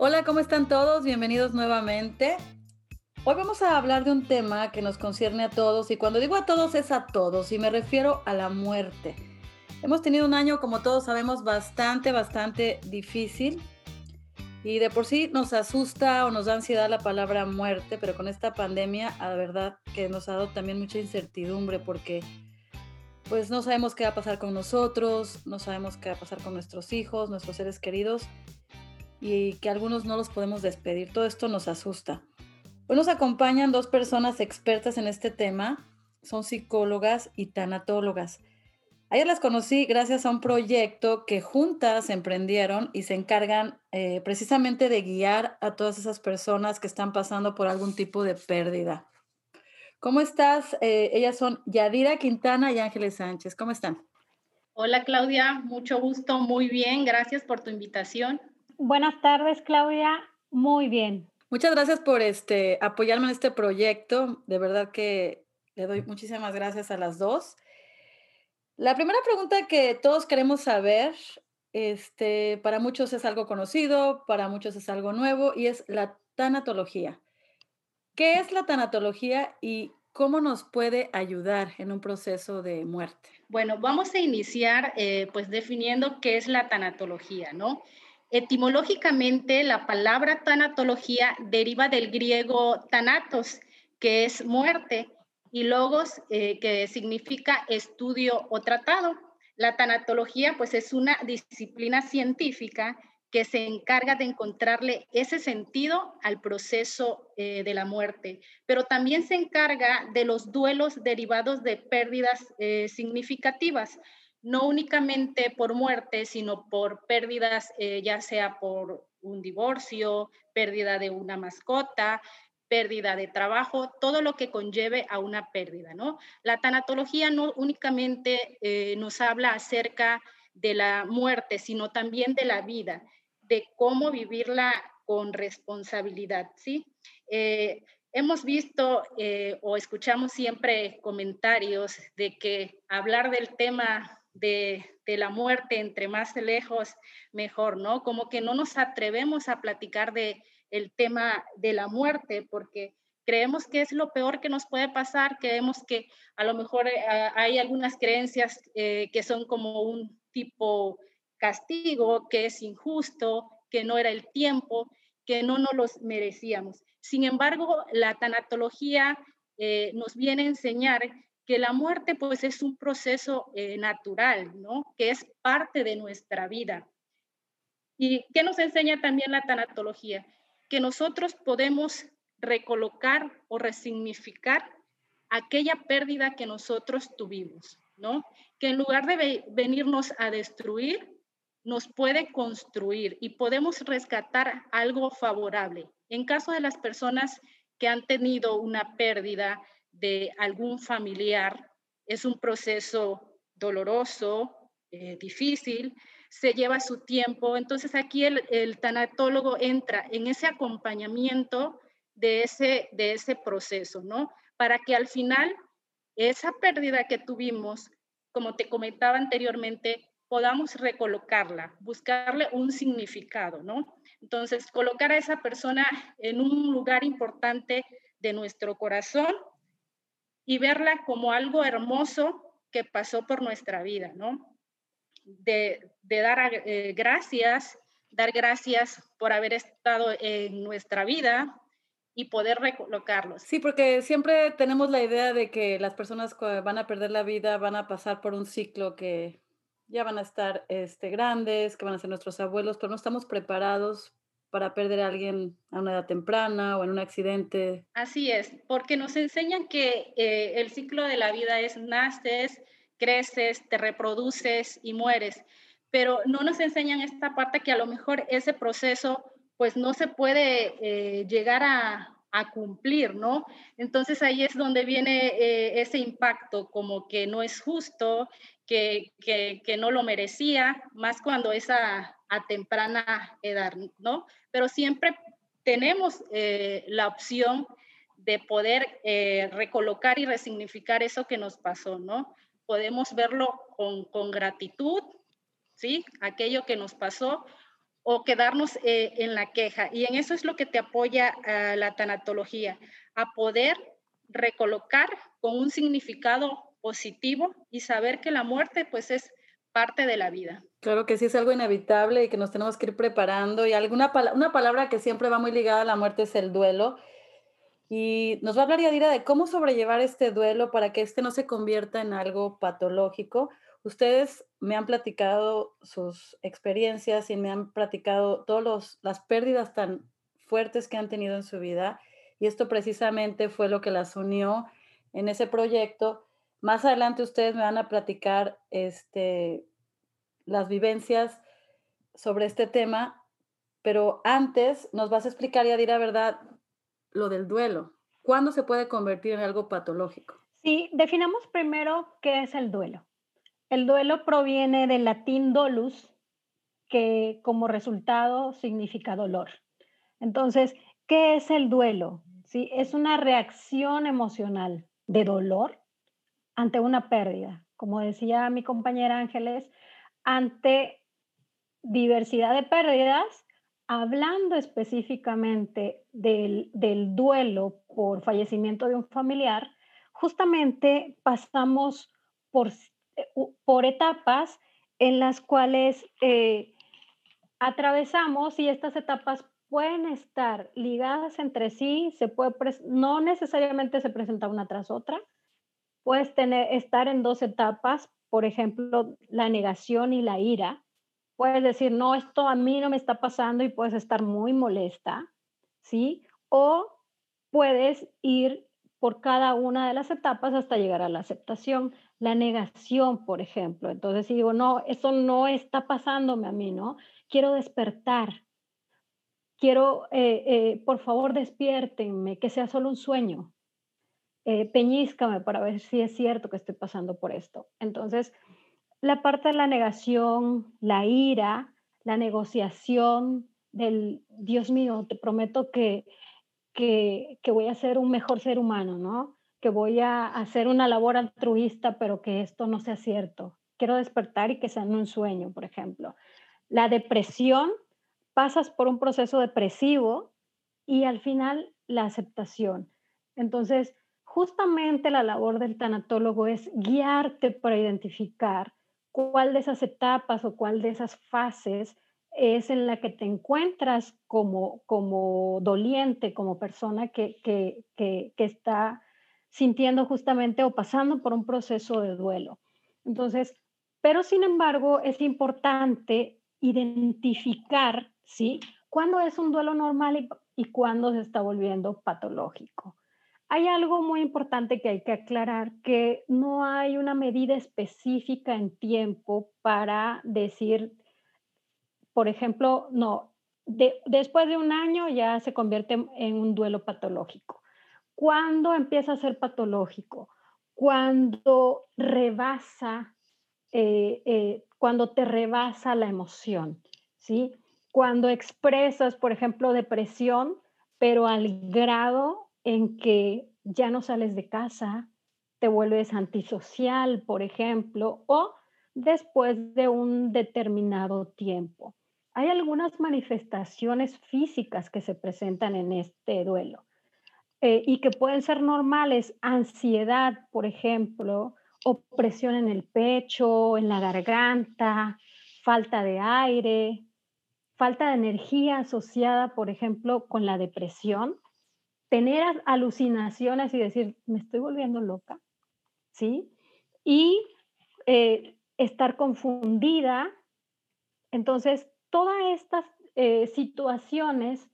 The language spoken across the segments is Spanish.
Hola, ¿cómo están todos? Bienvenidos nuevamente. Hoy vamos a hablar de un tema que nos concierne a todos y cuando digo a todos es a todos y me refiero a la muerte. Hemos tenido un año, como todos sabemos, bastante, bastante difícil y de por sí nos asusta o nos da ansiedad la palabra muerte, pero con esta pandemia, la verdad que nos ha dado también mucha incertidumbre porque pues no sabemos qué va a pasar con nosotros, no sabemos qué va a pasar con nuestros hijos, nuestros seres queridos y que algunos no los podemos despedir. Todo esto nos asusta. Hoy nos acompañan dos personas expertas en este tema, son psicólogas y tanatólogas. Ayer las conocí gracias a un proyecto que juntas emprendieron y se encargan eh, precisamente de guiar a todas esas personas que están pasando por algún tipo de pérdida. ¿Cómo estás? Eh, ellas son Yadira Quintana y Ángeles Sánchez. ¿Cómo están? Hola Claudia, mucho gusto, muy bien, gracias por tu invitación. Buenas tardes, Claudia. Muy bien. Muchas gracias por este, apoyarme en este proyecto. De verdad que le doy muchísimas gracias a las dos. La primera pregunta que todos queremos saber, este, para muchos es algo conocido, para muchos es algo nuevo, y es la tanatología. ¿Qué es la tanatología y cómo nos puede ayudar en un proceso de muerte? Bueno, vamos a iniciar eh, pues definiendo qué es la tanatología, ¿no? Etimológicamente, la palabra tanatología deriva del griego tanatos, que es muerte, y logos, eh, que significa estudio o tratado. La tanatología, pues, es una disciplina científica que se encarga de encontrarle ese sentido al proceso eh, de la muerte, pero también se encarga de los duelos derivados de pérdidas eh, significativas, no únicamente por muerte, sino por pérdidas, eh, ya sea por un divorcio, pérdida de una mascota, pérdida de trabajo, todo lo que conlleve a una pérdida, ¿no? La tanatología no únicamente eh, nos habla acerca de la muerte, sino también de la vida, de cómo vivirla con responsabilidad, ¿sí? Eh, hemos visto o escuchamos siempre comentarios de que hablar del tema de, la muerte, entre más lejos, mejor, ¿no? Como que no nos atrevemos a platicar de el tema de la muerte porque creemos que es lo peor que nos puede pasar, creemos que a lo mejor eh, hay algunas creencias eh, que son como un tipo castigo, que es injusto, que no era el tiempo, que no nos los merecíamos. Sin embargo, la tanatología eh, nos viene a enseñar que la muerte pues es un proceso eh, natural, ¿no? Que es parte de nuestra vida. ¿Y qué nos enseña también la tanatología? Que nosotros podemos recolocar o resignificar aquella pérdida que nosotros tuvimos, ¿no? Que en lugar de venirnos a destruir, nos puede construir y podemos rescatar algo favorable. En caso de las personas que han tenido una pérdida, de algún familiar. Es un proceso doloroso, eh, difícil, se lleva su tiempo. Entonces aquí el, tanatólogo entra en ese acompañamiento de ese, de ese proceso, ¿no? Para que al final esa pérdida que tuvimos, como te comentaba anteriormente, podamos recolocarla, buscarle un significado, ¿no? Entonces, colocar a esa persona en un lugar importante de nuestro corazón y verla como algo hermoso que pasó por nuestra vida, ¿no? De, dar eh, gracias, dar gracias por haber estado en nuestra vida y poder recolocarlos. Sí, porque siempre tenemos la idea de que las personas que van a perder la vida van a pasar por un ciclo que ya van a estar este, grandes, que van a ser nuestros abuelos, pero no estamos preparados para perder a alguien a una edad temprana o en un accidente. Así es, porque nos enseñan que eh, el ciclo de la vida es naces, creces, te reproduces y mueres, pero no nos enseñan esta parte que a lo mejor ese proceso pues no se puede eh, llegar a, cumplir, ¿no? Entonces ahí es donde viene eh, ese impacto, como que no es justo, que, que no lo merecía, más cuando esa a temprana edad, ¿no? Pero siempre tenemos eh, la opción de poder eh, recolocar y resignificar eso que nos pasó, ¿no? Podemos verlo con, con gratitud, ¿sí? Aquello que nos pasó, o quedarnos eh, en la queja. Y en eso es lo que te apoya la tanatología, a poder recolocar con un significado positivo y saber que la muerte pues es parte de la vida. Claro que sí es algo inevitable y que nos tenemos que ir preparando y alguna una palabra que siempre va muy ligada a la muerte es el duelo. Y nos va a hablar Yadira de cómo sobrellevar este duelo para que este no se convierta en algo patológico. Ustedes me han platicado sus experiencias y me han platicado todas las pérdidas tan fuertes que han tenido en su vida y esto precisamente fue lo que las unió en ese proyecto. Más adelante ustedes me van a platicar este, las vivencias sobre este tema, pero antes nos vas a explicar, Yadira, ¿verdad? Lo del duelo. ¿Cuándo se puede convertir en algo patológico? Sí, definamos primero qué es el duelo. El duelo proviene del latín dolus, que como resultado significa dolor. Entonces, ¿qué es el duelo? ¿Sí? Es una reacción emocional de dolor ante una pérdida. Como decía mi compañera Ángeles, ante diversidad de pérdidas, hablando específicamente del, del duelo por fallecimiento de un familiar, justamente pasamos por eh, por etapas en las cuales eh, atravesamos y estas etapas pueden estar ligadas entre sí, se puede no necesariamente se presenta una tras otra, puedes tener, estar en dos etapas, por ejemplo, la negación y la ira. Puedes decir, no, esto a mí no me está pasando y puedes estar muy molesta, ¿sí? O puedes ir por cada una de las etapas hasta llegar a la aceptación. La negación, por ejemplo. Entonces, si digo, no, eso no está pasándome a mí, ¿no? Quiero despertar. Quiero, eh, eh, por favor, despiértenme, que sea solo un sueño. Eh, peñízcame para ver si es cierto que estoy pasando por esto. Entonces, la parte de la negación, la ira, la negociación del, Dios mío, te prometo que que, voy a ser un mejor ser humano, ¿no? Que voy a hacer una labor altruista, pero que esto no sea cierto. Quiero despertar y que sea un sueño, por ejemplo. La depresión, pasas por un proceso depresivo y al final la aceptación. Entonces, justamente la labor del tanatólogo es guiarte para identificar cuál de esas etapas o cuál de esas fases es en la que te encuentras como, como doliente, como persona que, que, que, está sintiendo justamente o pasando por un proceso de duelo. Entonces, pero sin embargo, es importante identificar, ¿sí? Cuándo es un duelo normal y, y cuándo se está volviendo patológico. Hay algo muy importante que hay que aclarar, que no hay una medida específica en tiempo para decir por ejemplo, no, después de un año ya se convierte en un duelo patológico. ¿Cuándo empieza a ser patológico? Cuando rebasa, eh, eh, cuando te rebasa la emoción, ¿sí? Cuando expresas, por ejemplo, depresión, pero al grado en que ya no sales de casa, te vuelves antisocial, por ejemplo, o después de un determinado tiempo. Hay algunas manifestaciones físicas que se presentan en este duelo eh, y que pueden ser normales, ansiedad, por ejemplo, opresión en el pecho, en la garganta, falta de aire, falta de energía asociada, por ejemplo, con la depresión, tener alucinaciones y decir, me estoy volviendo loca, ¿sí? Y eh, estar confundida. Entonces, todas estas eh, situaciones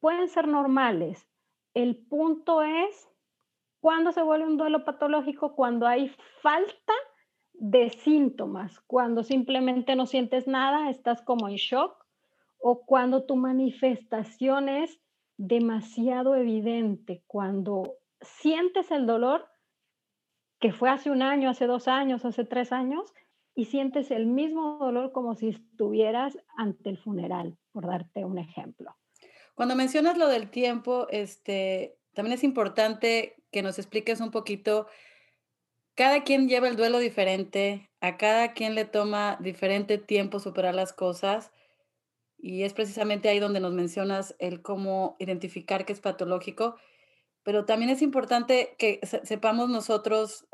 pueden ser normales. El punto es cuando se vuelve un duelo patológico, cuando hay falta de síntomas, cuando simplemente no sientes nada, estás como en shock, o cuando tu manifestación es demasiado evidente, cuando sientes el dolor que fue hace un año, hace dos años, hace tres años, y sientes el mismo dolor como si estuvieras ante el funeral, por darte un ejemplo. Cuando mencionas lo del tiempo, este, también es importante que nos expliques un poquito, cada quien lleva el duelo diferente, a cada quien le toma diferente tiempo superar las cosas y es precisamente ahí donde nos mencionas el cómo identificar que es patológico, pero también es importante que sepamos nosotros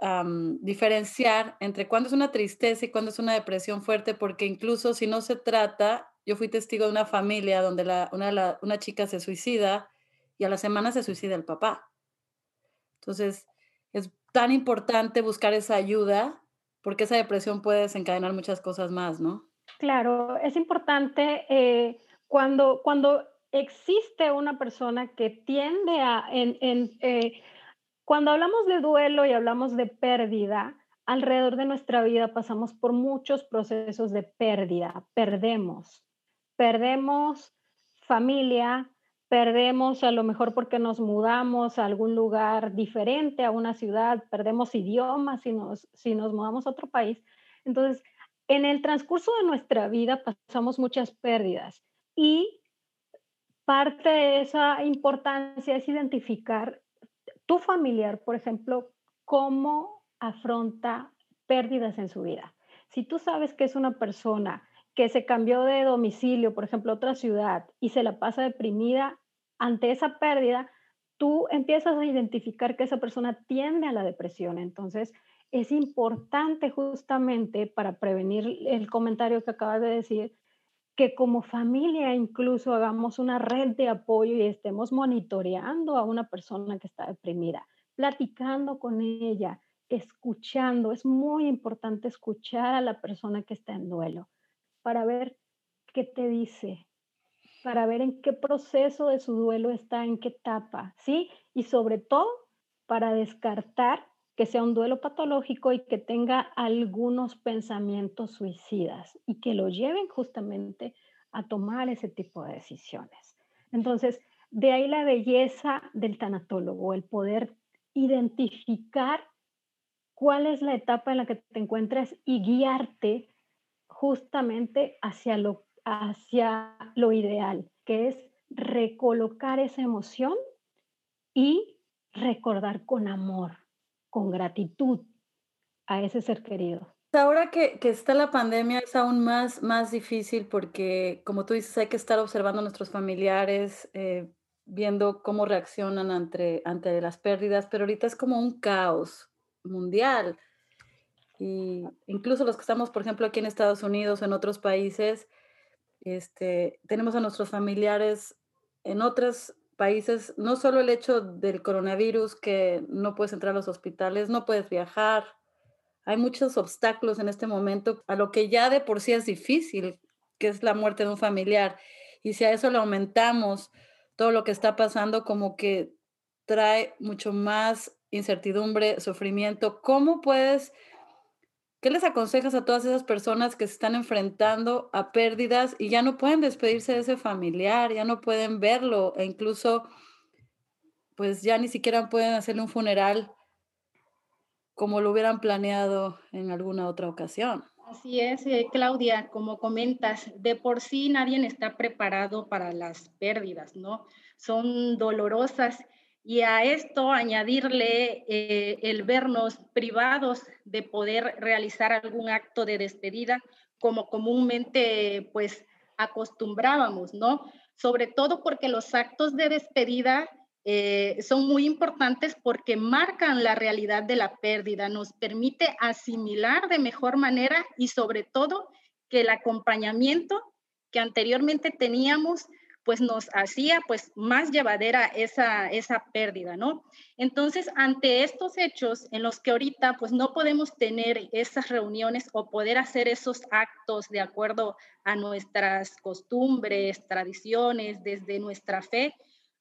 diferenciar entre cuándo es una tristeza y cuándo es una depresión fuerte, porque incluso si no se trata, yo fui testigo de una familia donde una, una chica se suicida y a la semana se suicida el papá. Entonces, es tan importante buscar esa ayuda porque esa depresión puede desencadenar muchas cosas más, ¿no? Claro, es importante eh, cuando, cuando existe una persona que tiende a, en, eh, cuando hablamos de duelo y hablamos de pérdida, alrededor de nuestra vida pasamos por muchos procesos de pérdida, perdemos, perdemos familia, perdemos a lo mejor porque nos mudamos a algún lugar diferente, a una ciudad, perdemos idiomas si nos, si nos mudamos a otro país. Entonces, en el transcurso de nuestra vida pasamos muchas pérdidas y parte de esa importancia es identificar tu familiar, por ejemplo, cómo afronta pérdidas en su vida. Si tú sabes que es una persona que se cambió de domicilio, por ejemplo, a otra ciudad y se la pasa deprimida ante esa pérdida, tú empiezas a identificar que esa persona tiende a la depresión. Entonces, es importante justamente para prevenir el comentario que acabas de decir, que como familia incluso hagamos una red de apoyo y estemos monitoreando a una persona que está deprimida, platicando con ella, escuchando. Es muy importante escuchar a la persona que está en duelo para ver qué te dice, para ver en qué proceso de su duelo está, en qué etapa, ¿sí? Y sobre todo para descartar que sea un duelo patológico y que tenga algunos pensamientos suicidas y que lo lleven justamente a tomar ese tipo de decisiones. Entonces, de ahí la belleza del tanatólogo, el poder identificar cuál es la etapa en la que te encuentras y guiarte justamente hacia lo, hacia lo ideal, que es recolocar esa emoción y recordar con amor, con gratitud a ese ser querido. Ahora que, que, está la pandemia es aún más, más difícil porque, como tú dices, hay que estar observando a nuestros familiares, eh, viendo cómo reaccionan ante, ante las pérdidas, pero ahorita es como un caos mundial. Y incluso los que estamos, por ejemplo, aquí en Estados Unidos, en otros países, este, tenemos a nuestros familiares en otros países, no solo el hecho del coronavirus, que no puedes entrar a los hospitales, no puedes viajar, hay muchos obstáculos en este momento a lo que ya de por sí es difícil, que es la muerte de un familiar. Y si a eso le aumentamos todo lo que está pasando, como que trae mucho más incertidumbre, sufrimiento. ¿Cómo puedes ¿Qué les aconsejas a todas esas personas que se están enfrentando a pérdidas y ya no pueden despedirse de ese familiar, ya no pueden verlo e incluso pues ya ni siquiera pueden hacerle un funeral como lo hubieran planeado en alguna otra ocasión? Así es, eh, Claudia, como comentas, de por sí nadie está preparado para las pérdidas, ¿no? Son dolorosas y a esto añadirle eh, el vernos privados de poder realizar algún acto de despedida como comúnmente pues acostumbrábamos, ¿no? Sobre todo porque los actos de despedida eh, son muy importantes porque marcan la realidad de la pérdida, nos permite asimilar de mejor manera y sobre todo que el acompañamiento que anteriormente teníamos pues nos hacía pues más llevadera esa, esa pérdida, ¿no? Entonces, ante estos hechos en los que ahorita pues no podemos tener esas reuniones o poder hacer esos actos de acuerdo a nuestras costumbres, tradiciones, desde nuestra fe,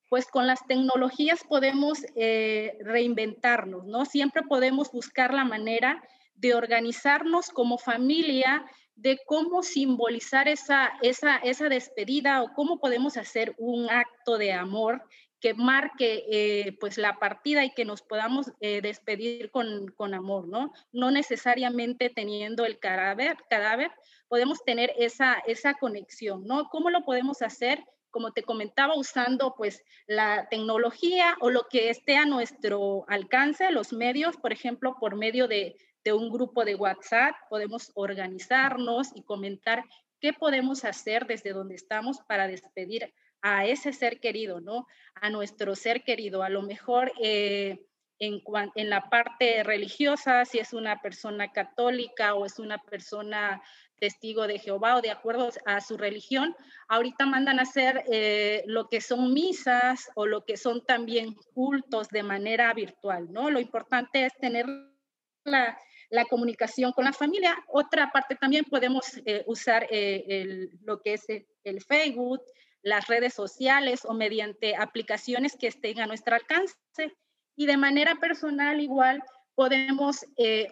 pues con las tecnologías podemos eh, reinventarnos, ¿no? Siempre podemos buscar la manera de organizarnos como familia, de cómo simbolizar esa, esa, esa despedida o cómo podemos hacer un acto de amor que marque eh, pues la partida y que nos podamos eh, despedir con, con, amor, ¿no? No necesariamente teniendo el cadáver, cadáver podemos tener esa, esa conexión, ¿no? ¿Cómo lo podemos hacer? Como te comentaba, usando pues la tecnología o lo que esté a nuestro alcance, los medios, por ejemplo, por medio de, de un grupo de WhatsApp, podemos organizarnos y comentar qué podemos hacer desde donde estamos para despedir a ese ser querido, ¿no? A nuestro ser querido. A lo mejor eh, en, la parte religiosa, si es una persona católica o es una persona testigo de Jehová o de acuerdo a su religión, ahorita mandan a hacer eh, lo que son misas o lo que son también cultos de manera virtual, ¿no? Lo importante es tener la, la comunicación con la familia. Otra parte también podemos eh, usar eh, lo que es el Facebook, las redes sociales o mediante aplicaciones que estén a nuestro alcance. Y de manera personal igual podemos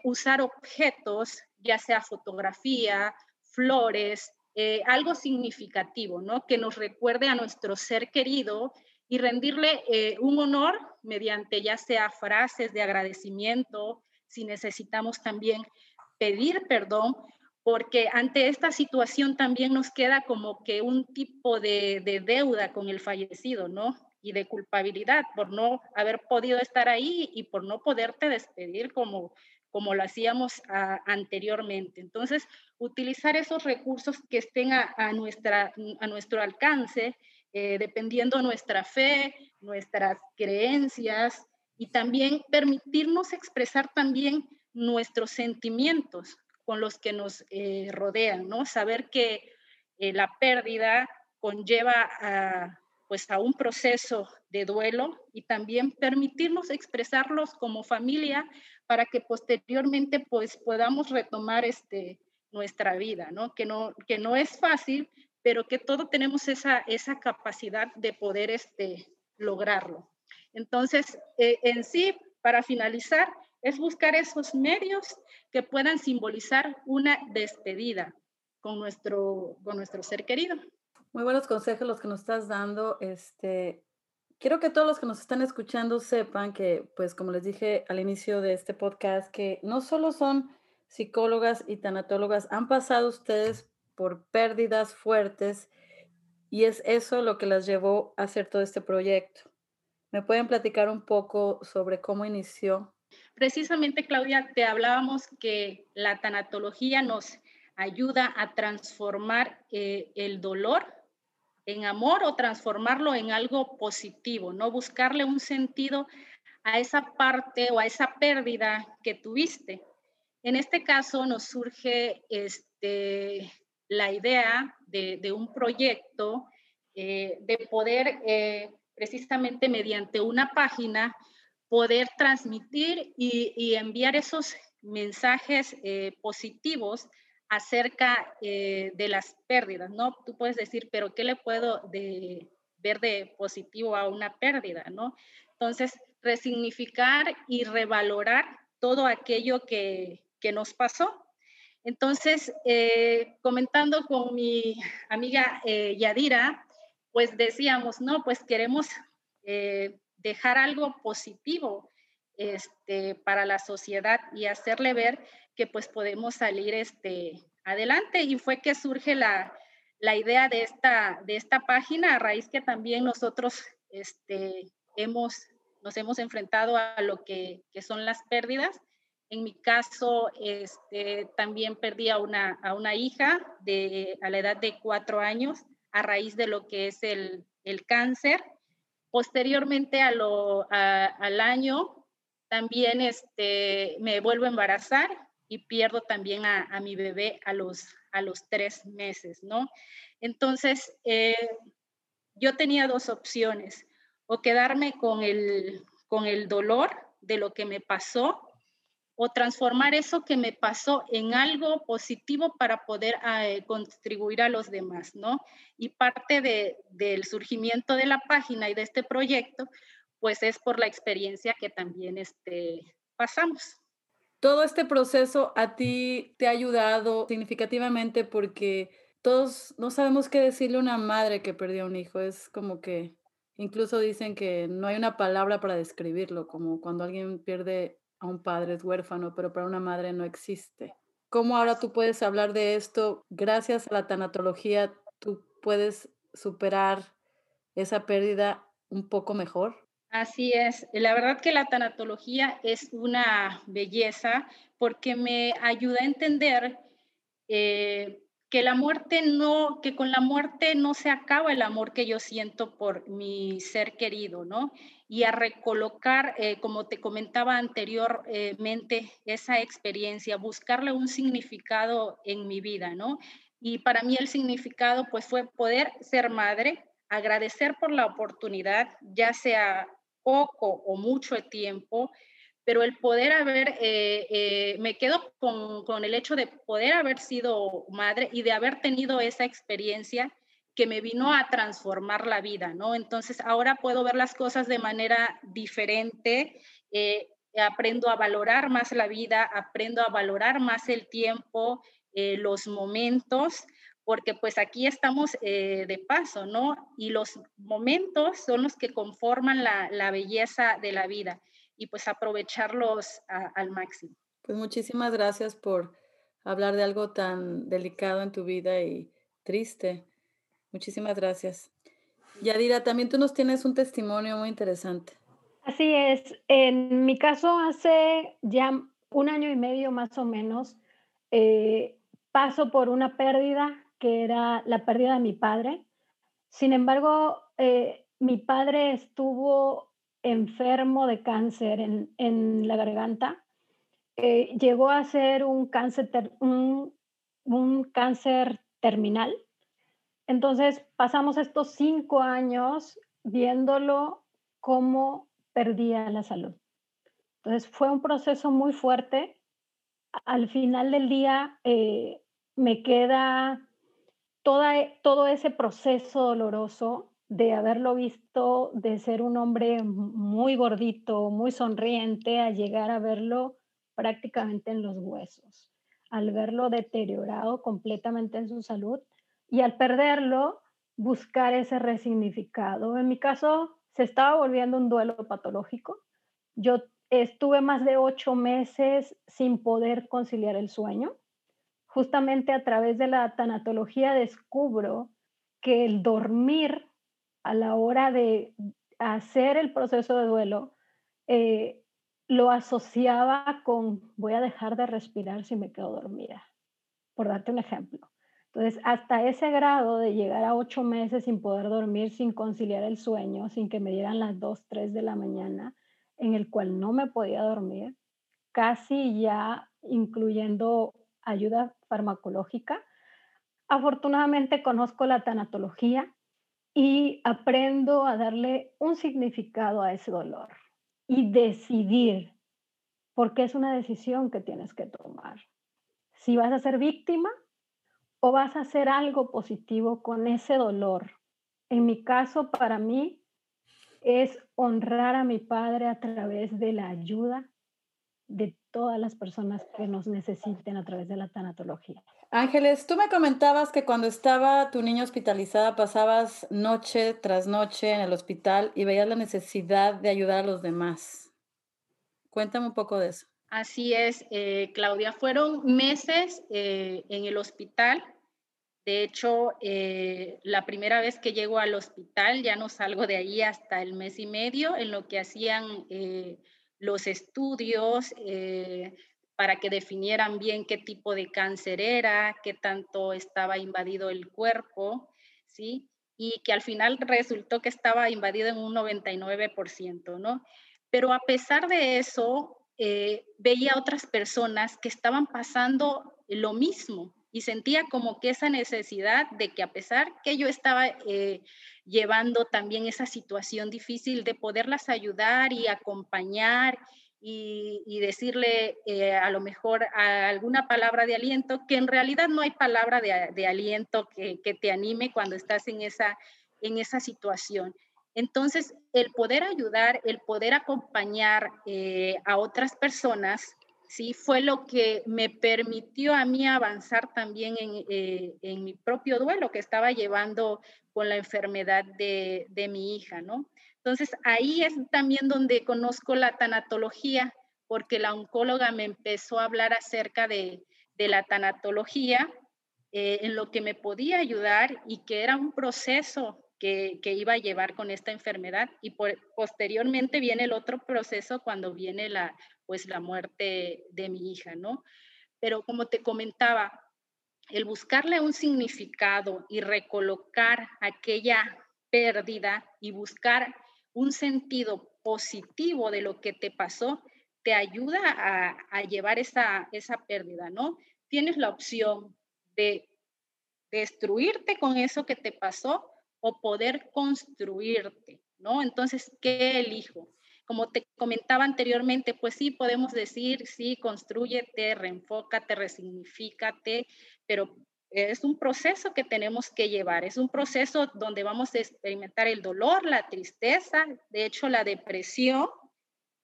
usar objetos ya sea fotografía, flores, eh, algo significativo, ¿no? Que nos recuerde a nuestro ser querido y rendirle eh, un honor mediante ya sea frases de agradecimiento, si necesitamos también pedir perdón, porque ante esta situación también nos queda como que un tipo de, de deuda con el fallecido, ¿no? Y de culpabilidad por no haber podido estar ahí y por no poderte despedir como, como lo hacíamos anteriormente. Entonces, utilizar esos recursos que estén a, nuestra, a nuestro alcance, eh, dependiendo nuestra fe, nuestras creencias y también permitirnos expresar también nuestros sentimientos con los que nos eh, rodean, ¿no? Saber que eh, la pérdida conlleva a, pues a un proceso de duelo y también permitirnos expresarlos como familia para que posteriormente pues podamos retomar este, nuestra vida, ¿no? Que, no, que no es fácil, pero que todos tenemos esa, esa capacidad de poder este, lograrlo. Entonces, eh, en sí, para finalizar, es buscar esos medios que puedan simbolizar una despedida con nuestro, con nuestro ser querido. Muy buenos consejos los que nos estás dando. Este, quiero que todos los que nos están escuchando sepan que, pues como les dije al inicio de este podcast, que no solo son psicólogas y tanatólogas, han pasado ustedes por pérdidas fuertes y es eso lo que las llevó a hacer todo este proyecto. ¿Me pueden platicar un poco sobre cómo inició? Precisamente, Claudia, te hablábamos que la tanatología nos ayuda a transformar eh, el dolor en amor o transformarlo en algo positivo, ¿no? Buscarle un sentido a esa parte o a esa pérdida que tuviste. En este caso nos surge este, la idea de, un proyecto eh, de poder eh, precisamente mediante una página poder transmitir y, enviar esos mensajes eh, positivos acerca eh, de las pérdidas, ¿no? Tú puedes decir, pero ¿qué le puedo ver de positivo a una pérdida, ¿no? Entonces, resignificar y revalorar todo aquello que, nos pasó. Entonces, eh, comentando con mi amiga Yadira, pues decíamos, no, pues queremos dejar algo positivo este, para la sociedad y hacerle ver que pues podemos salir este, adelante y fue que surge la, la idea de esta, de esta página a raíz que también nosotros este, hemos, nos hemos enfrentado a lo que, que son las pérdidas. En mi caso, este, también perdí a una, a una hija de, a la edad de cuatro años a raíz de lo que es el, el cáncer. Posteriormente a al año, también este, me vuelvo a embarazar y pierdo también a, mi bebé a los, a los tres meses, ¿no? Entonces, eh, yo tenía dos opciones, o quedarme con el, con el dolor de lo que me pasó, o transformar eso que me pasó en algo positivo para poder eh, contribuir a los demás, ¿no? Y parte de, del surgimiento de la página y de este proyecto, pues es por la experiencia que también este, pasamos. Todo este proceso a ti te ha ayudado significativamente porque todos no sabemos qué decirle a una madre que perdió un hijo. Es como que incluso dicen que no hay una palabra para describirlo, como cuando alguien pierde a un padre es huérfano, pero para una madre no existe. ¿Cómo ahora tú puedes hablar de esto? Gracias a la tanatología, tú puedes superar esa pérdida un poco mejor. Así es, la verdad que la tanatología es una belleza porque me ayuda a entender eh, que la muerte no, que con la muerte no se acaba el amor que yo siento por mi ser querido, ¿no? Y a recolocar, eh, como te comentaba anteriormente, esa experiencia, buscarle un significado en mi vida, ¿no? Y para mí el significado, pues, fue poder ser madre, agradecer por la oportunidad, ya sea poco o mucho tiempo, pero el poder haber, eh, eh, me quedo con, con, el hecho de poder haber sido madre y de haber tenido esa experiencia que me vino a transformar la vida, ¿no? Entonces ahora puedo ver las cosas de manera diferente, eh, aprendo a valorar más la vida, aprendo a valorar más el tiempo, los momentos, porque pues aquí estamos de paso, ¿no? Y los momentos son los que conforman la, la belleza de la vida y pues aprovecharlos al máximo. Pues muchísimas gracias por hablar de algo tan delicado en tu vida y triste. Muchísimas gracias. Yadira, también tú nos tienes un testimonio muy interesante. Así es. En mi caso, hace ya un año y medio más o menos, eh, paso por una pérdida que era la pérdida de mi padre. Sin embargo, eh, mi padre estuvo enfermo de cáncer en, la garganta. Eh, llegó a ser un cáncer, un, cáncer terminal. Entonces pasamos estos cinco años viéndolo cómo perdía la salud. Entonces fue un proceso muy fuerte. Al final del día eh, me queda toda, todo ese proceso doloroso de haberlo visto de ser un hombre muy gordito, muy sonriente, a llegar a verlo prácticamente en los huesos, al verlo deteriorado completamente en su salud y al perderlo, buscar ese resignificado. En mi caso, se estaba volviendo un duelo patológico. Yo estuve más de ocho meses sin poder conciliar el sueño. Justamente a través de la tanatología descubro que el dormir a la hora de hacer el proceso de duelo, eh, lo asociaba con voy a dejar de respirar si me quedo dormida, por darte un ejemplo. Entonces, hasta ese grado de llegar a ocho meses sin poder dormir, sin conciliar el sueño, sin que me dieran las dos, tres de la mañana, en el cual no me podía dormir, casi ya incluyendo ayuda farmacológica. Afortunadamente conozco la tanatología, y aprendo a darle un significado a ese dolor y decidir, porque es una decisión que tienes que tomar. Si vas a ser víctima o vas a hacer algo positivo con ese dolor. En mi caso, para mí, es honrar a mi padre a través de la ayuda de todas las personas que nos necesiten a través de la tanatología. Ángeles, tú me comentabas que cuando estaba tu niña hospitalizada pasabas noche tras noche en el hospital y veías la necesidad de ayudar a los demás. Cuéntame un poco de eso. Así es, eh, Claudia. Fueron meses eh, en el hospital. De hecho, eh, la primera vez que llego al hospital ya no salgo de ahí hasta el mes y medio en lo que hacían los estudios, para que definieran bien qué tipo de cáncer era, qué tanto estaba invadido el cuerpo, ¿sí? Y que al final resultó que estaba invadido en un 99%, ¿no? Pero a pesar de eso, eh, veía otras personas que estaban pasando lo mismo y sentía como que esa necesidad de que a pesar que yo estaba eh, llevando también esa situación difícil, de poderlas ayudar y acompañar y, decirle eh, a lo mejor alguna palabra de aliento, que en realidad no hay palabra de, aliento que, te anime cuando estás en esa, en esa situación. Entonces, el poder ayudar, el poder acompañar eh, a otras personas, sí, fue lo que me permitió a mí avanzar también en, eh, en mi propio duelo que estaba llevando con la enfermedad de, de mi hija, ¿no? Entonces ahí es también donde conozco la tanatología, porque la oncóloga me empezó a hablar acerca de, la tanatología, eh, en lo que me podía ayudar y que era un proceso que, iba a llevar con esta enfermedad. Y posteriormente viene el otro proceso cuando viene la, pues, la muerte de mi hija, ¿no? Pero como te comentaba, el buscarle un significado y recolocar aquella pérdida y buscar un sentido positivo de lo que te pasó, te ayuda a, llevar esa, esa pérdida, ¿no? Tienes la opción de destruirte con eso que te pasó o poder construirte, ¿no? Entonces, ¿qué elijo? Como te comentaba anteriormente, pues sí, podemos decir, sí, construyete, reenfócate, resignifícate, pero es un proceso que tenemos que llevar, es un proceso donde vamos a experimentar el dolor, la tristeza, de hecho la depresión,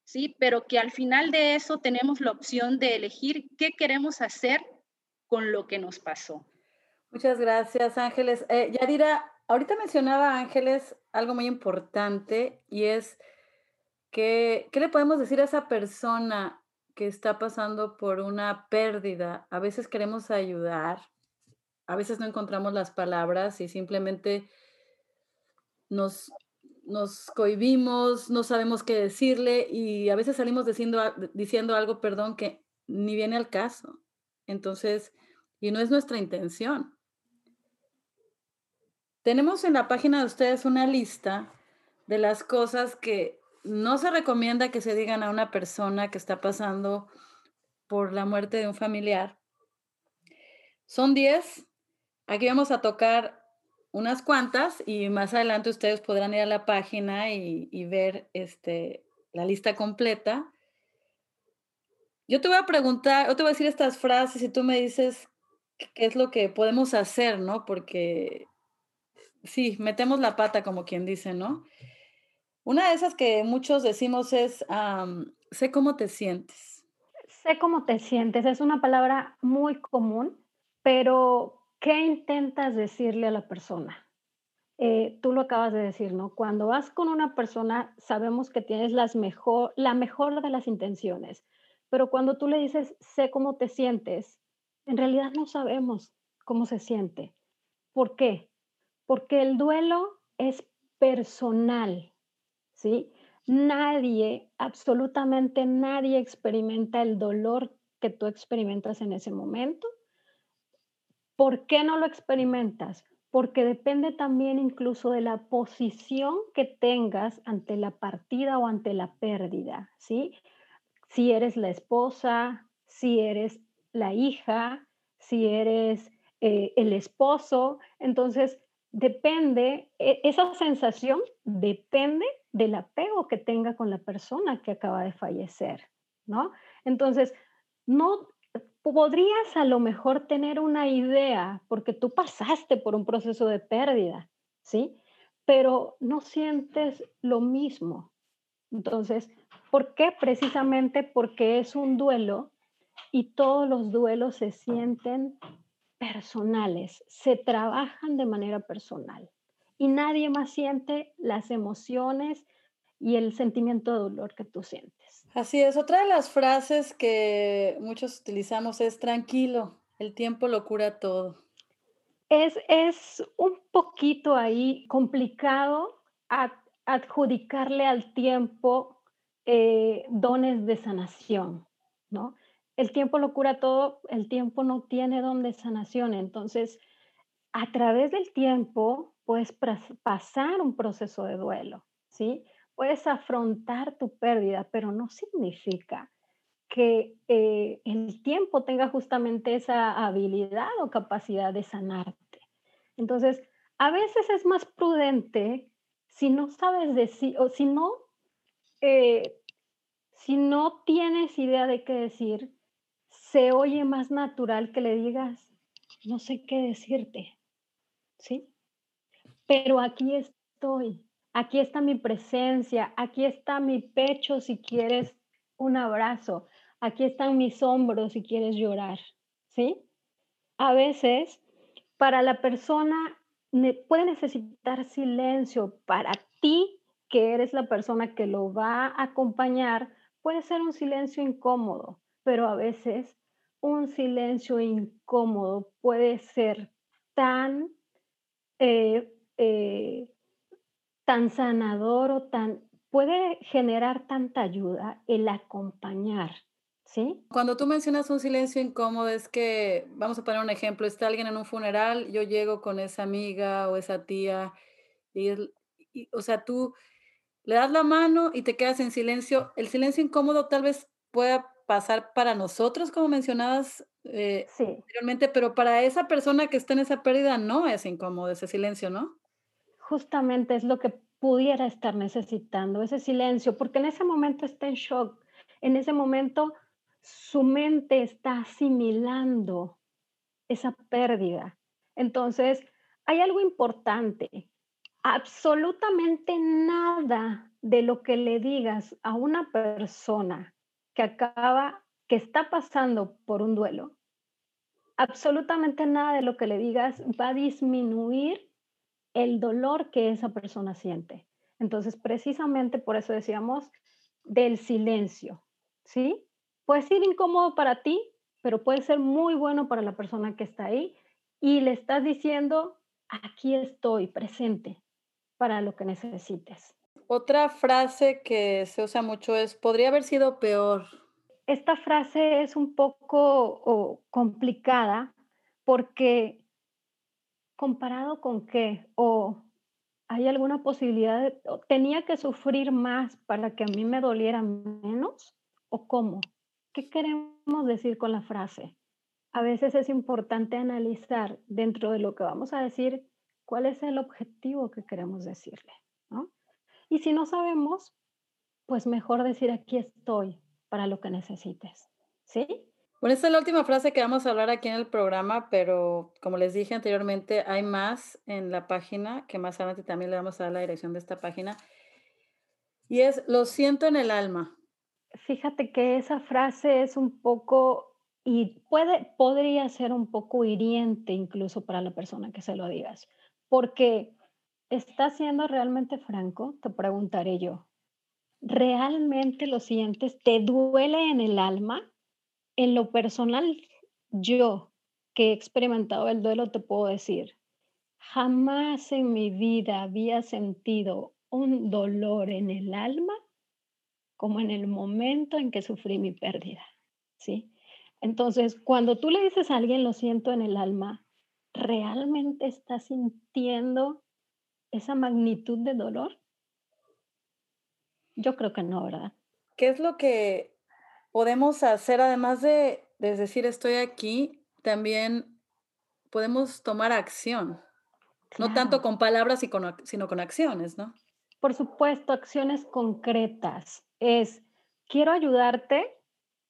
¿sí? Pero que al final de eso tenemos la opción de elegir qué queremos hacer con lo que nos pasó. Muchas gracias, Ángeles. Eh, Yadira, ahorita mencionaba Ángeles algo muy importante y es que, ¿qué le podemos decir a esa persona que está pasando por una pérdida? A veces queremos ayudar, a veces no encontramos las palabras y simplemente nos, nos cohibimos, no sabemos qué decirle y a veces salimos diciendo, diciendo algo, perdón, que ni viene al caso. Entonces, y no es nuestra intención. Tenemos en la página de ustedes una lista de las cosas que no se recomienda que se digan a una persona que está pasando por la muerte de un familiar. Son 10 Aquí vamos a tocar unas cuantas y más adelante ustedes podrán ir a la página y, ver este, la lista completa. Yo te voy a preguntar, yo te voy a decir estas frases y tú me dices qué es lo que podemos hacer, ¿no? Porque sí, metemos la pata como quien dice, ¿no? Una de esas que muchos decimos es, sé cómo te sientes. Sé cómo te sientes, es una palabra muy común, pero ¿Qué intentas decirle a la persona? Eh, tú lo acabas de decir, ¿no? Cuando vas con una persona, sabemos que tienes las mejor, la mejor de las intenciones, pero cuando tú le dices, sé cómo te sientes, en realidad no sabemos cómo se siente. ¿Por qué? Porque el duelo es personal, ¿sí? Nadie, absolutamente nadie experimenta el dolor que tú experimentas en ese momento ¿Por qué no lo experimentas? Porque depende también incluso de la posición que tengas ante la partida o ante la pérdida, ¿sí? Si eres la esposa, si eres la hija, si eres eh, el esposo, entonces depende, e, esa sensación depende del apego que tenga con la persona que acaba de fallecer, ¿no? Entonces, no podrías a lo mejor tener una idea, porque tú pasaste por un proceso de pérdida, ¿sí? Pero no sientes lo mismo. Entonces, ¿por qué? Precisamente porque es un duelo y todos los duelos se sienten personales, se trabajan de manera personal y nadie más siente las emociones y el sentimiento de dolor que tú sientes. Así es, otra de las frases que muchos utilizamos es tranquilo, el tiempo lo cura todo. Es, es un poquito ahí complicado adjudicarle al tiempo eh, dones de sanación, ¿no? El tiempo lo cura todo, el tiempo no tiene don de sanación, entonces a través del tiempo puedes pasar un proceso de duelo, ¿sí? Puedes afrontar tu pérdida, pero no significa que eh, el tiempo tenga justamente esa habilidad o capacidad de sanarte. Entonces, a veces es más prudente si no sabes decir, o si no, eh, si no tienes idea de qué decir, se oye más natural que le digas, no sé qué decirte, ¿sí? Pero aquí estoy, aquí está mi presencia, aquí está mi pecho si quieres un abrazo, aquí están mis hombros si quieres llorar, ¿sí? A veces, para la persona puede necesitar silencio, para ti, que eres la persona que lo va a acompañar, puede ser un silencio incómodo, pero a veces un silencio incómodo puede ser tan eh, eh, tan sanador o tan, puede generar tanta ayuda el acompañar, ¿Sí? Cuando tú mencionas un silencio incómodo, es que, vamos a poner un ejemplo, está alguien en un funeral, yo llego con esa amiga o esa tía, y, y o sea, tú le das la mano y te quedas en silencio. El silencio incómodo tal vez pueda pasar para nosotros, como mencionabas eh, Sí, anteriormente, pero para esa persona que está en esa pérdida no es incómodo ese silencio, ¿no? Justamente es lo que pudiera estar necesitando, ese silencio, porque en ese momento está en shock, en ese momento su mente está asimilando esa pérdida. Entonces, hay algo importante. Absolutamente nada de lo que le digas a una persona que acaba, que está pasando por un duelo, absolutamente nada de lo que le digas va a disminuir el dolor que esa persona siente. Entonces, precisamente por eso decíamos del silencio, ¿sí? Puede ser incómodo para ti, pero puede ser muy bueno para la persona que está ahí y le estás diciendo, aquí estoy presente para lo que necesites. Otra frase que se usa mucho es, podría haber sido peor. Esta frase es un poco oh, complicada porque comparado con qué o hay alguna posibilidad tenía que sufrir más para que a mí me doliera menos o cómo. ¿Qué queremos decir con la frase? A veces es importante analizar dentro de lo que vamos a decir cuál es el objetivo que queremos decirle, ¿no? Y si no sabemos, pues mejor decir aquí estoy para lo que necesites, ¿sí? Bueno, esta es la última frase que vamos a hablar aquí en el programa, pero como les dije anteriormente, hay más en la página, que más adelante también le vamos a dar la dirección de esta página. Y es, lo siento en el alma. Fíjate que esa frase es un poco, y puede, podría ser un poco hiriente incluso para la persona que se lo digas, porque ¿estás siendo realmente franco? Te preguntaré yo. ¿Realmente lo sientes? ¿Te duele en el alma? En lo personal, yo que he experimentado el duelo, te puedo decir, jamás en mi vida había sentido un dolor en el alma como en el momento en que sufrí mi pérdida, ¿sí? Entonces, cuando tú le dices a alguien, lo siento en el alma, ¿realmente estás sintiendo esa magnitud de dolor? Yo creo que no, ¿verdad? ¿Qué es lo que podemos hacer además de, de decir estoy aquí? También podemos tomar acción, no tanto Claro. con palabras, y con sino con acciones, ¿no? Por supuesto, acciones concretas. Es, quiero ayudarte.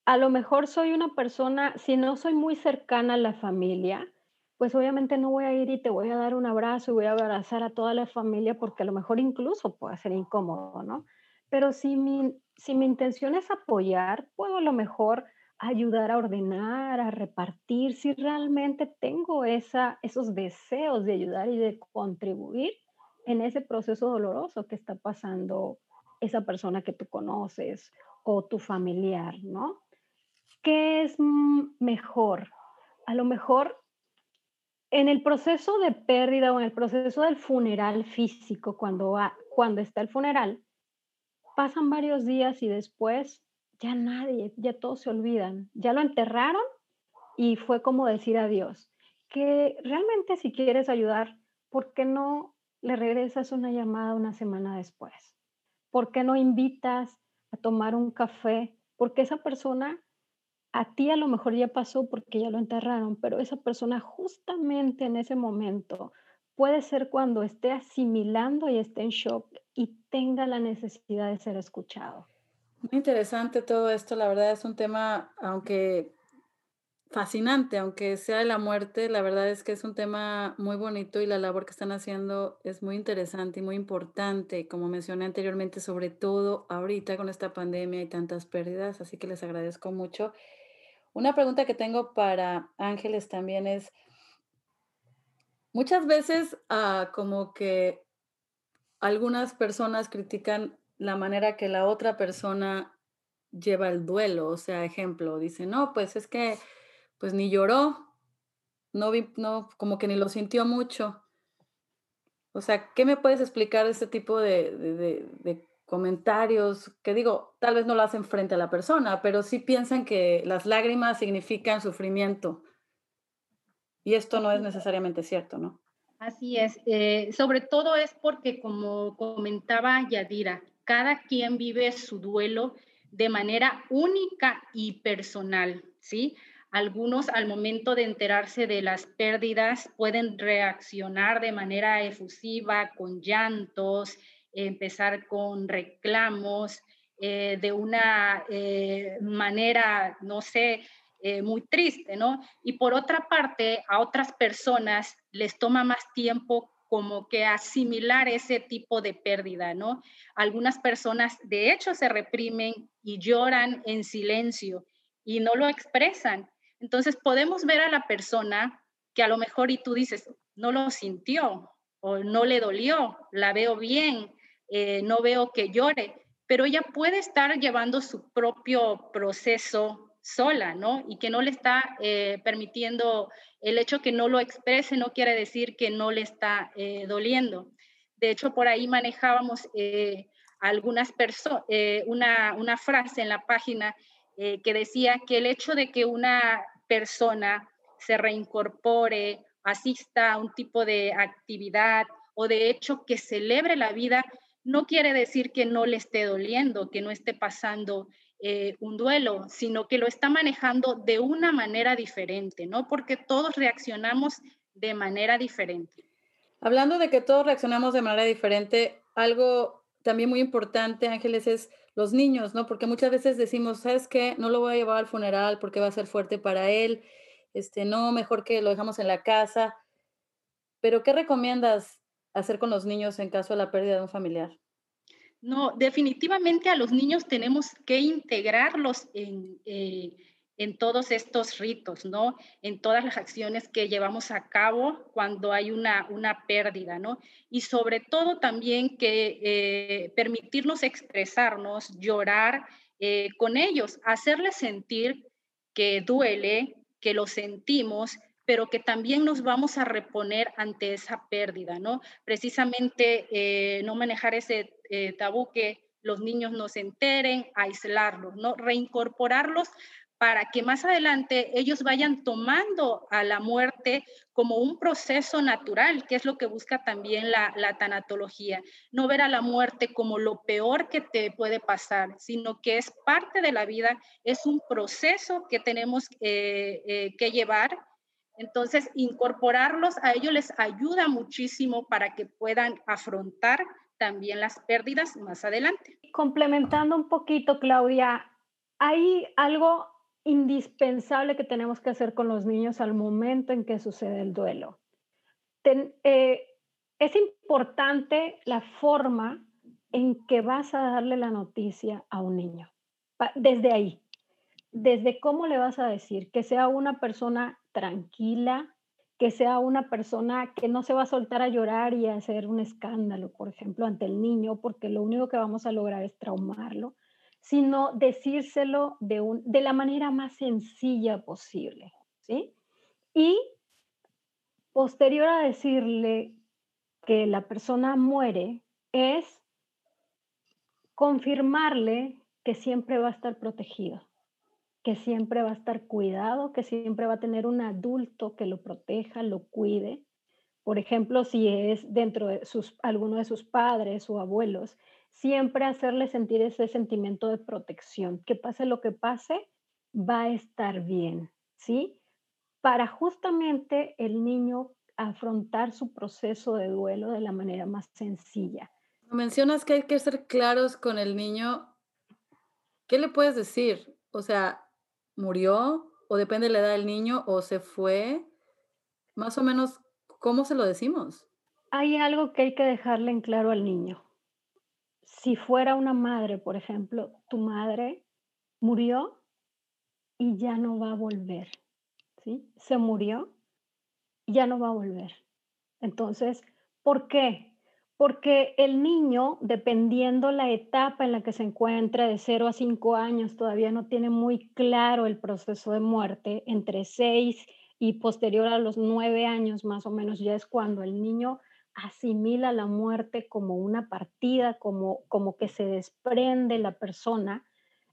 A lo mejor soy una persona, si no soy muy cercana a la familia, pues obviamente no voy a ir y te voy a dar un abrazo y voy a abrazar a toda la familia porque a lo mejor incluso puede ser incómodo, ¿no? Pero si mi, si mi intención es apoyar, puedo a lo mejor ayudar a ordenar, a repartir, si realmente tengo esa, esos deseos de ayudar y de contribuir en ese proceso doloroso que está pasando esa persona que tú conoces o tu familiar, ¿no? ¿Qué es mejor? A lo mejor en el proceso de pérdida o en el proceso del funeral físico, cuando, va- cuando está el funeral, pasan varios días y después ya nadie, ya todos se olvidan, ya lo enterraron y fue como decir adiós. Que realmente si quieres ayudar, ¿por qué no le regresas una llamada una semana después? ¿Por qué no invitas a tomar un café? Porque esa persona a ti a lo mejor ya pasó porque ya lo enterraron, pero esa persona justamente en ese momento puede ser cuando esté asimilando y esté en shock y tenga la necesidad de ser escuchado. Muy interesante todo esto, la verdad es un tema, aunque fascinante, aunque sea de la muerte, la verdad es que es un tema muy bonito y la labor que están haciendo es muy interesante y muy importante, como mencioné anteriormente, sobre todo ahorita con esta pandemia y tantas pérdidas, así que les agradezco mucho. Una pregunta que tengo para Ángeles también es, muchas veces ah, como que algunas personas critican la manera que la otra persona lleva el duelo, o sea, ejemplo, dicen, no, pues es que pues ni lloró, no vi, no, como que ni lo sintió mucho. O sea, ¿qué me puedes explicar de este tipo de, de, comentarios que digo, tal vez no lo hacen frente a la persona, pero sí piensan que las lágrimas significan sufrimiento. Y esto no es necesariamente cierto, ¿no? Así es. Eh, sobre todo es porque, como comentaba Yadira, cada quien vive su duelo de manera única y personal, ¿sí? Algunos al momento de enterarse de las pérdidas pueden reaccionar de manera efusiva, con llantos, empezar con reclamos, eh, de una eh, manera, no sé, eh, muy triste, ¿no? Y por otra parte, a otras personas les toma más tiempo como que asimilar ese tipo de pérdida, ¿no? Algunas personas de hecho se reprimen y lloran en silencio y no lo expresan. Entonces podemos ver a la persona que a lo mejor y tú dices, no lo sintió o no le dolió, la veo bien, eh, no veo que llore, pero ella puede estar llevando su propio proceso sola, ¿no? Y que no le está eh, permitiendo el hecho que no lo exprese, no quiere decir que no le está eh, doliendo. De hecho, por ahí manejábamos eh, algunas personas, una, una, frase en la página que decía que el hecho de que una persona se reincorpore, asista a un tipo de actividad o de hecho que celebre la vida, no quiere decir que no le esté doliendo, que no esté pasando eh, un duelo, sino que lo está manejando de una manera diferente, ¿no? Porque todos reaccionamos de manera diferente. Hablando de que todos reaccionamos de manera diferente, algo también muy importante, Ángeles, es los niños, ¿no? Porque muchas veces decimos, ¿sabes qué? No lo voy a llevar al funeral porque va a ser fuerte para él, este, no, mejor que lo dejamos en la casa. Pero, ¿qué recomiendas hacer con los niños en caso de la pérdida de un familiar? No, definitivamente a los niños tenemos que integrarlos eh, en, todos estos ritos, ¿no? En todas las acciones que llevamos a cabo cuando hay una, una pérdida, ¿no? Y sobre todo también que eh, permitirnos expresarnos, llorar eh, con ellos, hacerles sentir que duele, que lo sentimos, pero que también nos vamos a reponer ante esa pérdida, ¿no? Precisamente no manejar ese eh, tabú que los niños no se enteren, aislarlos, ¿no? Reincorporarlos para que más adelante ellos vayan tomando a la muerte como un proceso natural, que es lo que busca también la, tanatología. No ver a la muerte como lo peor que te puede pasar, sino que es parte de la vida, es un proceso que tenemos eh, eh, que llevar. Entonces, incorporarlos a ellos les ayuda muchísimo para que puedan afrontar también las pérdidas más adelante. Complementando un poquito, Claudia, hay algo indispensable que tenemos que hacer con los niños al momento en que sucede el duelo. Eh, es importante la forma en que vas a darle la noticia a un niño. Desde ahí, desde cómo le vas a decir, que sea una persona tranquila, que sea una persona que no se va a soltar a llorar y a hacer un escándalo, por ejemplo, ante el niño, porque lo único que vamos a lograr es traumarlo, sino decírselo de, un, de la manera más sencilla posible, ¿sí? Y posterior a decirle que la persona muere, es confirmarle que siempre va a estar protegido que siempre va a estar cuidado, que siempre va a tener un adulto que lo proteja, lo cuide. Por ejemplo, si es dentro de sus, alguno de sus padres o abuelos, siempre hacerle sentir ese sentimiento de protección, que pase lo que pase, va a estar bien, ¿sí? Para justamente el niño afrontar su proceso de duelo de la manera más sencilla. Mencionas que hay que ser claros con el niño. ¿Qué le puedes decir? O sea, murió o depende de la edad del niño o se fue? Más o menos, ¿cómo se lo decimos? Hay algo que hay que dejarle en claro al niño. Si fuera una madre, por ejemplo, tu madre murió y ya no va a volver, ¿sí? Se murió y ya no va a volver. Entonces, ¿por qué? Porque el niño, dependiendo la etapa en la que se encuentra, de 0 a 5 años, todavía no tiene muy claro el proceso de muerte. Entre 6 y posterior a los 9 años más o menos ya es cuando el niño asimila la muerte como una partida, como, como que se desprende la persona,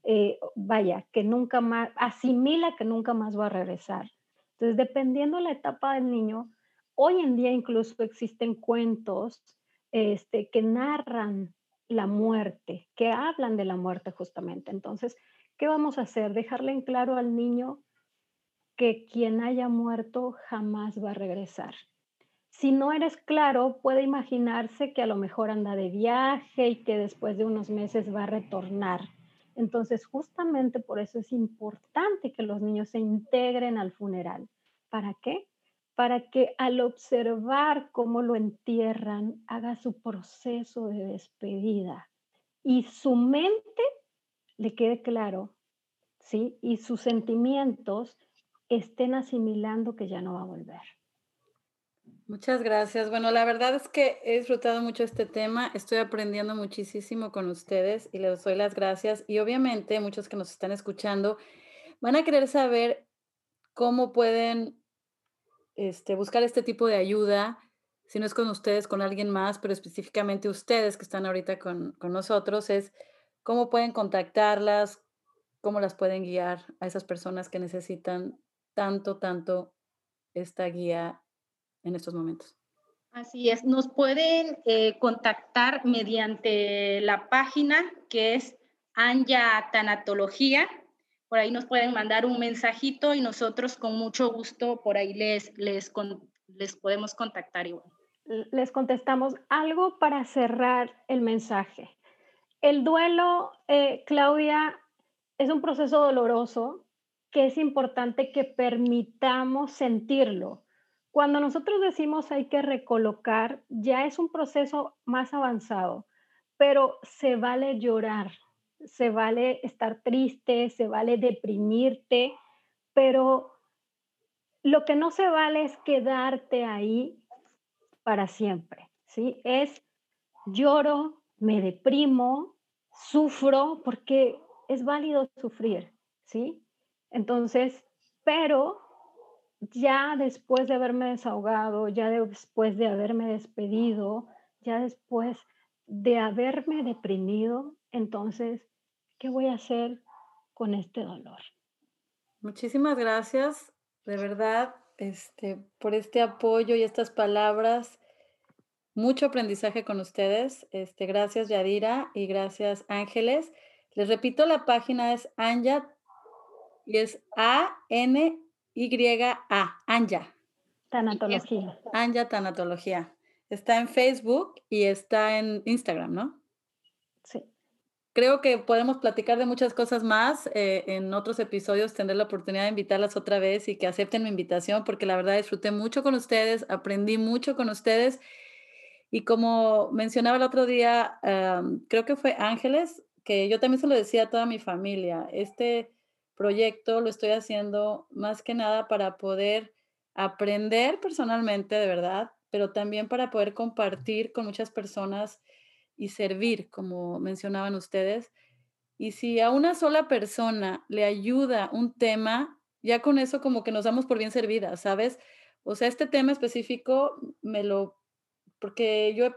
eh, vaya, que nunca más, asimila que nunca más va a regresar. Entonces, dependiendo la etapa del niño, hoy en día incluso existen cuentos este, que narran la muerte, que hablan de la muerte justamente. Entonces, ¿qué vamos a hacer? Dejarle en claro al niño que quien haya muerto jamás va a regresar. Si no eres claro, puede imaginarse que a lo mejor anda de viaje y que después de unos meses va a retornar. Entonces, justamente por eso es importante que los niños se integren al funeral. ¿Para qué? Para que al observar cómo lo entierran, haga su proceso de despedida y su mente le quede claro, ¿sí? Y sus sentimientos estén asimilando que ya no va a volver. Muchas gracias. Bueno, la verdad es que he disfrutado mucho este tema, estoy aprendiendo muchísimo con ustedes y les doy las gracias. Y obviamente muchos que nos están escuchando van a querer saber cómo pueden este, buscar este tipo de ayuda, si no es con ustedes, con alguien más, pero específicamente ustedes que están ahorita con, con nosotros, es cómo pueden contactarlas, cómo las pueden guiar a esas personas que necesitan tanto, tanto esta guía en estos momentos. Así es, nos pueden eh, contactar mediante la página que es Anja Tanatología. Por ahí nos pueden mandar un mensajito y nosotros con mucho gusto por ahí les, les, les podemos contactar igual. Les contestamos algo para cerrar el mensaje. El duelo, eh, Claudia, es un proceso doloroso que es importante que permitamos sentirlo. Cuando nosotros decimos hay que recolocar, ya es un proceso más avanzado, pero se vale llorar, se vale estar triste, se vale deprimirte, pero lo que no se vale es quedarte ahí para siempre, ¿sí? Es lloro, me deprimo, sufro, porque es válido sufrir, ¿sí? Entonces, pero ya después de haberme desahogado, ya después de haberme despedido, ya después de haberme deprimido, entonces, ¿qué voy a hacer con este dolor? Muchísimas gracias, de verdad, este, por este apoyo y estas palabras. Mucho aprendizaje con ustedes. Este, gracias, Yadira, y gracias, Ángeles. Les repito, la página es Anja y es A-N-Y-A, Anja. Tanatología. Anja Tanatología. Está en Facebook y está en Instagram, ¿no? Sí. Creo que podemos platicar de muchas cosas más. Eh, en otros episodios tendré la oportunidad de invitarlas otra vez y que acepten mi invitación porque la verdad disfruté mucho con ustedes, aprendí mucho con ustedes. Y como mencionaba el otro día, creo que fue Ángeles, que yo también se lo decía a toda mi familia, este proyecto lo estoy haciendo más que nada para poder aprender personalmente, de verdad, pero también para poder compartir con muchas personas y servir, como mencionaban ustedes. Y si a una sola persona le ayuda un tema, ya con eso como que nos damos por bien servidas, ¿sabes? O sea, este tema específico me lo, porque yo he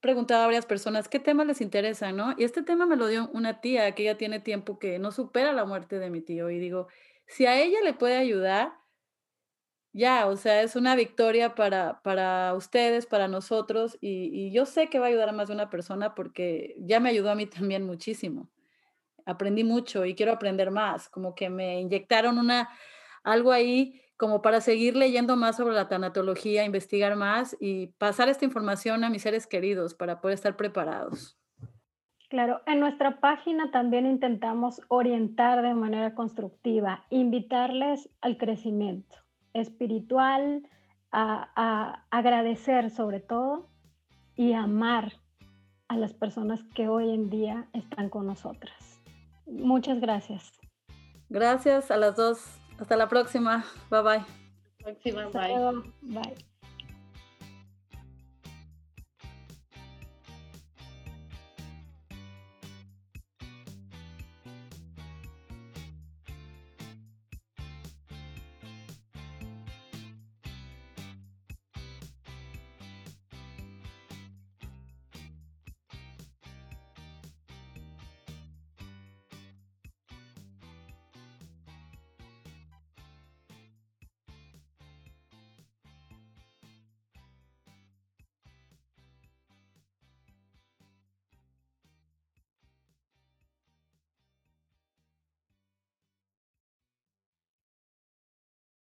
preguntado a varias personas qué tema les interesa, ¿no? Y este tema me lo dio una tía que ya tiene tiempo que no supera la muerte de mi tío. Y digo, si a ella le puede ayudar, ya, o sea, es una victoria para, para ustedes, para nosotros. Y, yo sé que va a ayudar a más de una persona porque ya me ayudó a mí también muchísimo. Aprendí mucho y quiero aprender más. Como que me inyectaron una, algo ahí como para seguir leyendo más sobre la tanatología, investigar más y pasar esta información a mis seres queridos para poder estar preparados. Claro, en nuestra página también intentamos orientar de manera constructiva, invitarles al crecimiento espiritual, a, a agradecer sobre todo y amar a las personas que hoy en día están con nosotras. Muchas gracias. Gracias a las dos hasta la próxima. Bye bye. Próxima, bye. Bye.